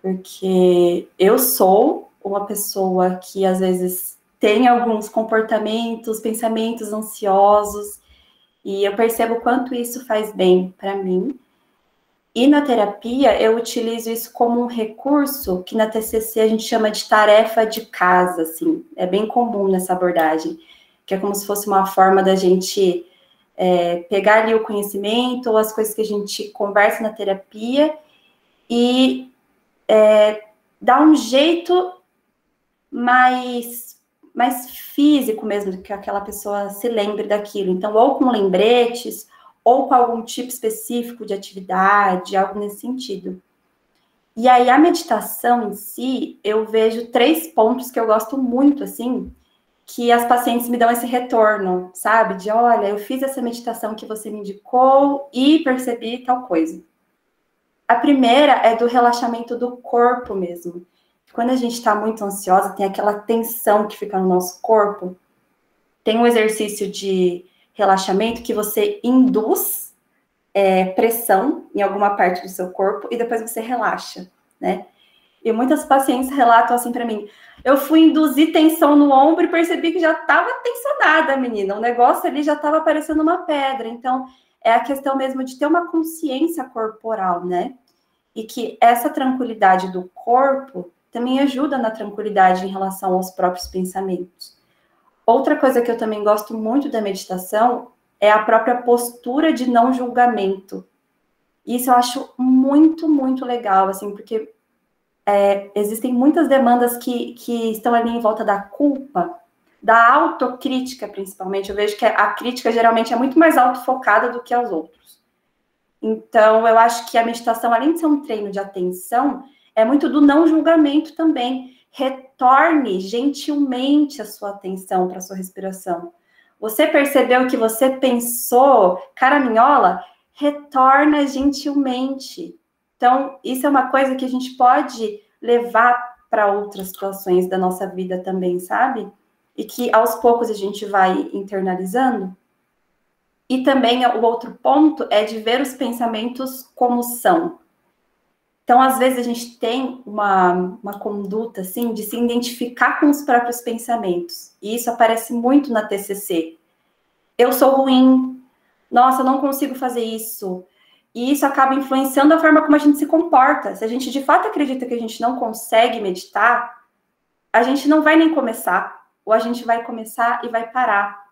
porque eu sou uma pessoa que às vezes tem alguns comportamentos, pensamentos ansiosos, e eu percebo quanto isso faz bem para mim. E na terapia, eu utilizo isso como um recurso que na TCC a gente chama de tarefa de casa, assim, é bem comum nessa abordagem, que é como se fosse uma forma da gente é, pegar ali o conhecimento ou as coisas que a gente conversa na terapia e é, dar um jeito mais, mais físico mesmo, que aquela pessoa se lembre daquilo. Então, ou com lembretes, ou com algum tipo específico de atividade, algo nesse sentido. E aí, a meditação em si, eu vejo três pontos que eu gosto muito, assim, que as pacientes me dão esse retorno, sabe? De olha, eu fiz essa meditação que você me indicou e percebi tal coisa. A primeira é do relaxamento do corpo mesmo. Quando a gente está muito ansiosa, tem aquela tensão que fica no nosso corpo. Tem um exercício de relaxamento que você induz é, pressão em alguma parte do seu corpo e depois você relaxa, né? E muitas pacientes relatam assim para mim: eu fui induzir tensão no ombro e percebi que já estava tensionada, menina. O negócio ali já estava parecendo uma pedra. Então, é a questão mesmo de ter uma consciência corporal, né? E que essa tranquilidade do corpo também ajuda na tranquilidade em relação aos próprios pensamentos. Outra coisa que eu também gosto muito da meditação é a própria postura de não julgamento. Isso eu acho muito, muito legal, assim, porque é, existem muitas demandas que, que estão ali em volta da culpa, da autocrítica, principalmente. Eu vejo que a crítica geralmente é muito mais autofocada do que aos outros. Então, eu acho que a meditação, além de ser um treino de atenção, é muito do não julgamento também. Retorne gentilmente a sua atenção para a sua respiração. Você percebeu que você pensou caraminhola? Retorna gentilmente. Então, isso é uma coisa que a gente pode levar para outras situações da nossa vida também, sabe? E que aos poucos a gente vai internalizando. E também o outro ponto é de ver os pensamentos como são. Então, às vezes, a gente tem uma, uma conduta, assim, de se identificar com os próprios pensamentos. E isso aparece muito na TCC. Eu sou ruim. Nossa, eu não consigo fazer isso. E isso acaba influenciando a forma como a gente se comporta. Se a gente de fato acredita que a gente não consegue meditar, a gente não vai nem começar. Ou a gente vai começar e vai parar.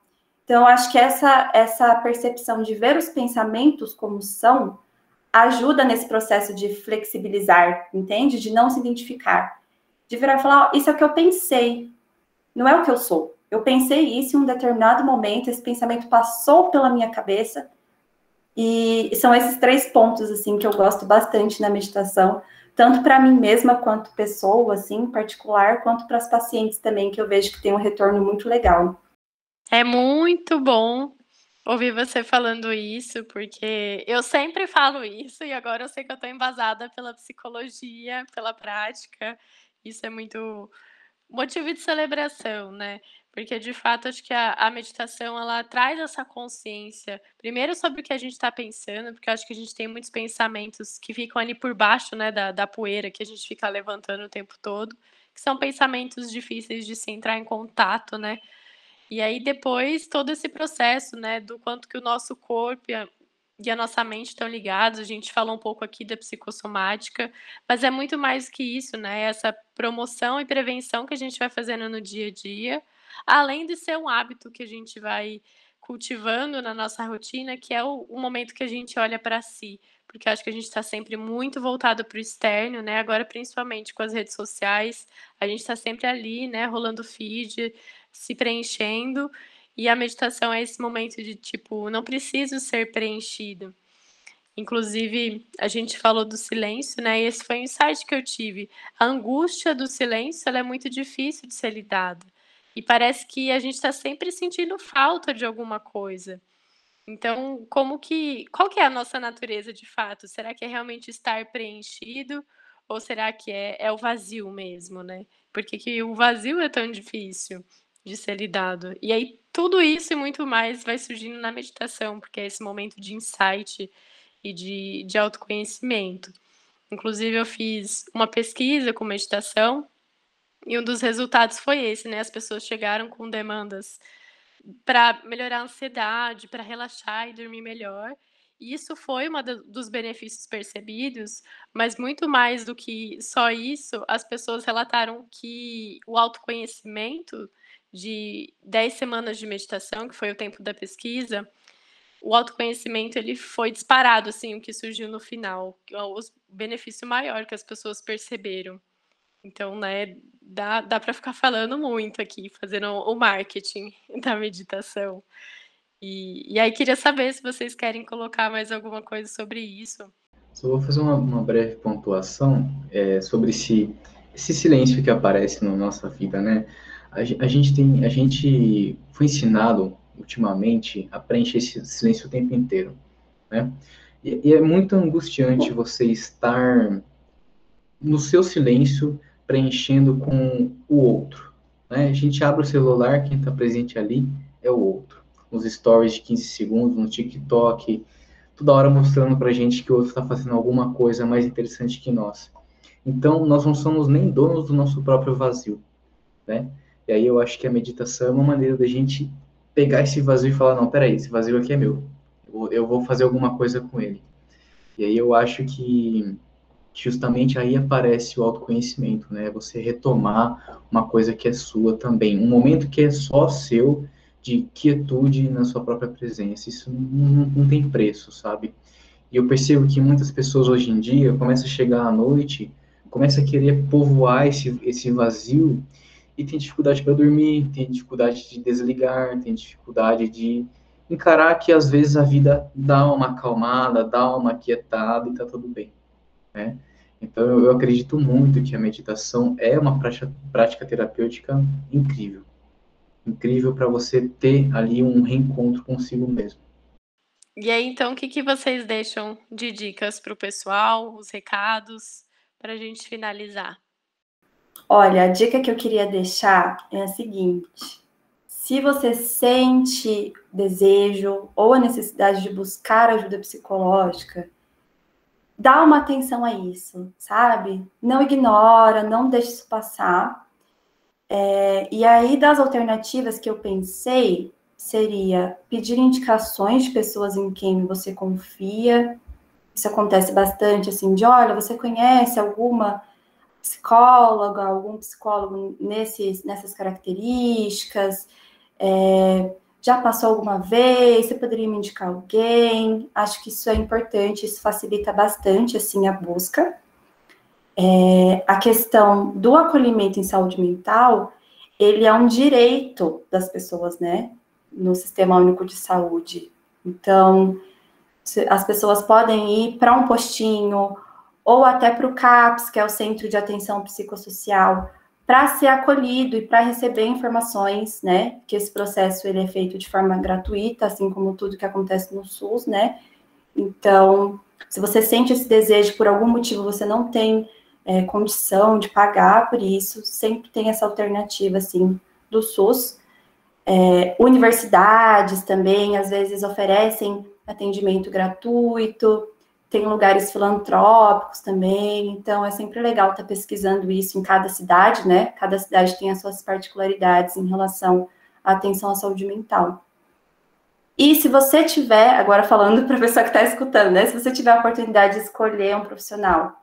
Então, acho que essa, essa percepção de ver os pensamentos como são ajuda nesse processo de flexibilizar, entende? De não se identificar. De virar e falar, oh, isso é o que eu pensei, não é o que eu sou. Eu pensei isso em um determinado momento, esse pensamento passou pela minha cabeça, e são esses três pontos, assim, que eu gosto bastante na meditação, tanto para mim mesma quanto pessoa, assim, em particular, quanto para as pacientes também, que eu vejo que tem um retorno muito legal. É muito bom ouvir você falando isso, porque eu sempre falo isso e agora eu sei que eu estou embasada pela psicologia, pela prática. Isso é muito motivo de celebração, né? Porque de fato acho que a, a meditação ela traz essa consciência, primeiro sobre o que a gente está pensando, porque acho que a gente tem muitos pensamentos que ficam ali por baixo, né, da, da poeira que a gente fica levantando o tempo todo, que são pensamentos difíceis de se entrar em contato, né? E aí depois todo esse processo, né, do quanto que o nosso corpo e a, nossa mente estão ligados. A gente falou um pouco aqui da psicossomática, mas é muito mais que isso, né? Essa promoção e prevenção que a gente vai fazendo no dia a dia, além de ser um hábito que a gente vai cultivando na nossa rotina, que é o, o momento que a gente olha para si, porque acho que a gente está sempre muito voltado para o externo, né? Agora, principalmente com as redes sociais, a gente está sempre ali, né? Rolando feed, se preenchendo. E a meditação é esse momento de tipo, não preciso ser preenchido. Inclusive, a gente falou do silêncio, né? E esse foi um insight que eu tive. A angústia do silêncio é muito difícil de ser lidada. E parece que a gente está sempre sentindo falta de alguma coisa. Então, como que. Qual que é a nossa natureza de fato? Será que é realmente estar preenchido? Ou será que é, é o vazio mesmo, né? Porque que o vazio é tão difícil de ser lidado. E aí tudo isso e muito mais vai surgindo na meditação, porque é esse momento de insight e de, de autoconhecimento. Inclusive, eu fiz uma pesquisa com meditação e um dos resultados foi esse, né? As pessoas chegaram com demandas para melhorar a ansiedade, para relaxar e dormir melhor. E isso foi um dos benefícios percebidos, mas muito mais do que só isso, as pessoas relataram que o autoconhecimento de 10 semanas de meditação, que foi o tempo da pesquisa, o autoconhecimento ele foi disparado, assim, o que surgiu no final, o benefício maior que as pessoas perceberam. Então, né, dá, dá para ficar falando muito aqui, fazendo o marketing [LAUGHS] da meditação. E, e aí queria saber se vocês querem colocar mais alguma coisa sobre isso. Só vou fazer uma, uma breve pontuação é, sobre esse, esse silêncio que aparece na nossa vida, né? A, gente tem, a gente foi ensinado ultimamente a preencher esse silêncio o tempo inteiro, né? E, e é muito angustiante você estar no seu silêncio preenchendo com o outro. Né? A gente abre o celular, quem está presente ali é o outro. Nos stories de 15 segundos, no TikTok, toda hora mostrando para gente que o outro está fazendo alguma coisa mais interessante que nós. Então, nós não somos nem donos do nosso próprio vazio, né? E aí eu acho que a meditação é uma maneira da gente pegar esse vazio e falar, não, peraí, esse vazio aqui é meu. Eu vou fazer alguma coisa com ele. E aí eu acho que justamente aí aparece o autoconhecimento, né? Você retomar uma coisa que é sua também, um momento que é só seu, de quietude na sua própria presença. Isso não, não tem preço, sabe? E eu percebo que muitas pessoas hoje em dia começam a chegar à noite, começam a querer povoar esse, esse vazio e tem dificuldade para dormir, tem dificuldade de desligar, tem dificuldade de encarar que às vezes a vida dá uma acalmada, dá uma quietada e tá tudo bem né? Então, eu, acredito muito que a meditação é uma prática, prática terapêutica incrível. Incrível para você ter ali um reencontro consigo mesmo. E aí, então, o que, que vocês deixam de dicas para o pessoal, os recados, para a gente finalizar? Olha, a dica que eu queria deixar é a seguinte: se você sente desejo ou a necessidade de buscar ajuda psicológica, dá uma atenção a isso, sabe? Não ignora, não deixe isso passar. É, e aí, das alternativas que eu pensei, seria pedir indicações de pessoas em quem você confia. Isso acontece bastante, assim, de olha, você conhece alguma psicóloga, algum psicólogo nesses, nessas características? É, já passou alguma vez? Você poderia me indicar alguém? Acho que isso é importante, isso facilita bastante assim a busca. É, a questão do acolhimento em saúde mental, ele é um direito das pessoas, né? No Sistema Único de Saúde. Então, as pessoas podem ir para um postinho ou até para o CAPS, que é o Centro de Atenção Psicossocial, para ser acolhido e para receber informações, né? Que esse processo ele é feito de forma gratuita, assim como tudo que acontece no SUS, né? Então, se você sente esse desejo por algum motivo, você não tem é, condição de pagar por isso, sempre tem essa alternativa, assim, do SUS. É, universidades também, às vezes, oferecem atendimento gratuito, tem lugares filantrópicos também, então é sempre legal estar tá pesquisando isso em cada cidade, né? Cada cidade tem as suas particularidades em relação à atenção à saúde mental. E se você tiver, agora falando [LAUGHS] para a pessoa que está escutando, né? Se você tiver a oportunidade de escolher um profissional,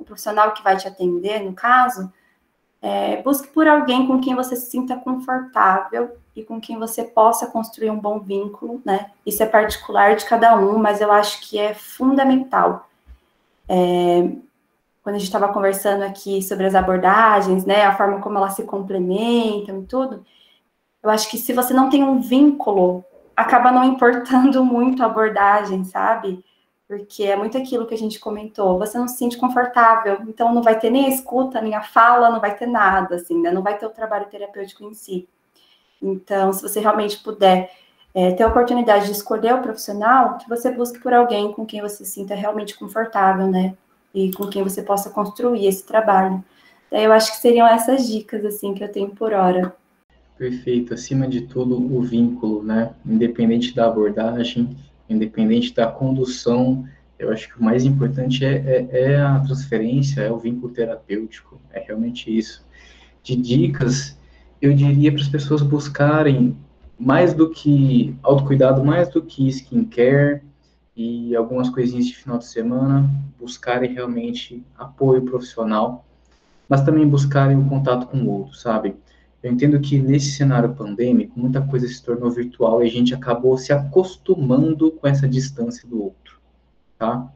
um profissional que vai te atender, no caso, é, busque por alguém com quem você se sinta confortável e com quem você possa construir um bom vínculo, né? Isso é particular de cada um, mas eu acho que é fundamental. É, quando a gente estava conversando aqui sobre as abordagens, né, a forma como elas se complementam e tudo, eu acho que se você não tem um vínculo, acaba não importando [LAUGHS] muito a abordagem, sabe? Porque é muito aquilo que a gente comentou, você não se sente confortável, então não vai ter nem a escuta, nem a fala, não vai ter nada, assim, né? Não vai ter o trabalho terapêutico em si. Então, se você realmente puder é, ter a oportunidade de escolher o profissional, que você busque por alguém com quem você se sinta realmente confortável, né? E com quem você possa construir esse trabalho. Daí eu acho que seriam essas dicas, assim, que eu tenho por hora. Perfeito. Acima de tudo, o vínculo, né? Independente da abordagem, independente da condução, eu acho que o mais importante é, é, é a transferência, é o vínculo terapêutico. É realmente isso. De dicas, eu diria para as pessoas buscarem mais do que autocuidado, mais do que skincare e algumas coisinhas de final de semana, buscarem realmente apoio profissional, mas também buscarem o contato com o outro, sabe? Eu entendo que nesse cenário pandêmico, muita coisa se tornou virtual e a gente acabou se acostumando com essa distância do outro, tá?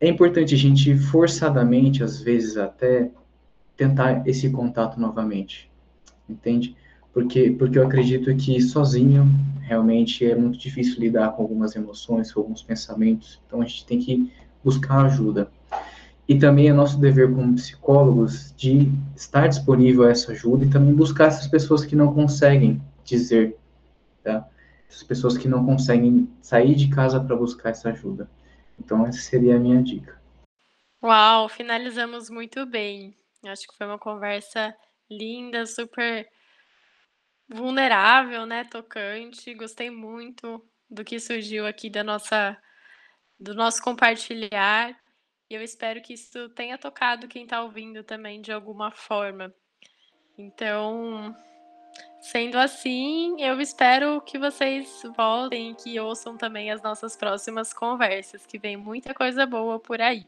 É importante a gente forçadamente, às vezes até, tentar esse contato novamente, entende? Porque, porque eu acredito que sozinho realmente é muito difícil lidar com algumas emoções, com alguns pensamentos, então a gente tem que buscar ajuda. E também é nosso dever como psicólogos de estar disponível a essa ajuda e também buscar essas pessoas que não conseguem dizer, tá? Essas pessoas que não conseguem sair de casa para buscar essa ajuda. Então, essa seria a minha dica. Uau, finalizamos muito bem. Acho que foi uma conversa linda, super vulnerável, né? Tocante. Gostei muito do que surgiu aqui da nossa do nosso compartilhar. E eu espero que isso tenha tocado quem está ouvindo também de alguma forma. Então, sendo assim, eu espero que vocês voltem e que ouçam também as nossas próximas conversas, que vem muita coisa boa por aí.